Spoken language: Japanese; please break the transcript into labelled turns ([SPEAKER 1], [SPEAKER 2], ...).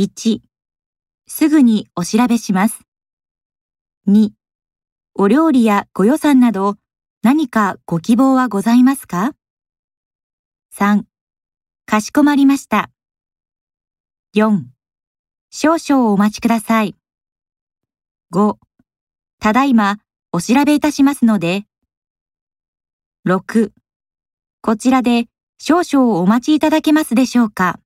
[SPEAKER 1] 1、すぐにお調べします。2、お料理やご予算など何かご希望はございますか ?3、かしこまりました。4、少々お待ちください。5、ただいまお調べいたしますので。6、こちらで少々お待ちいただけますでしょうか？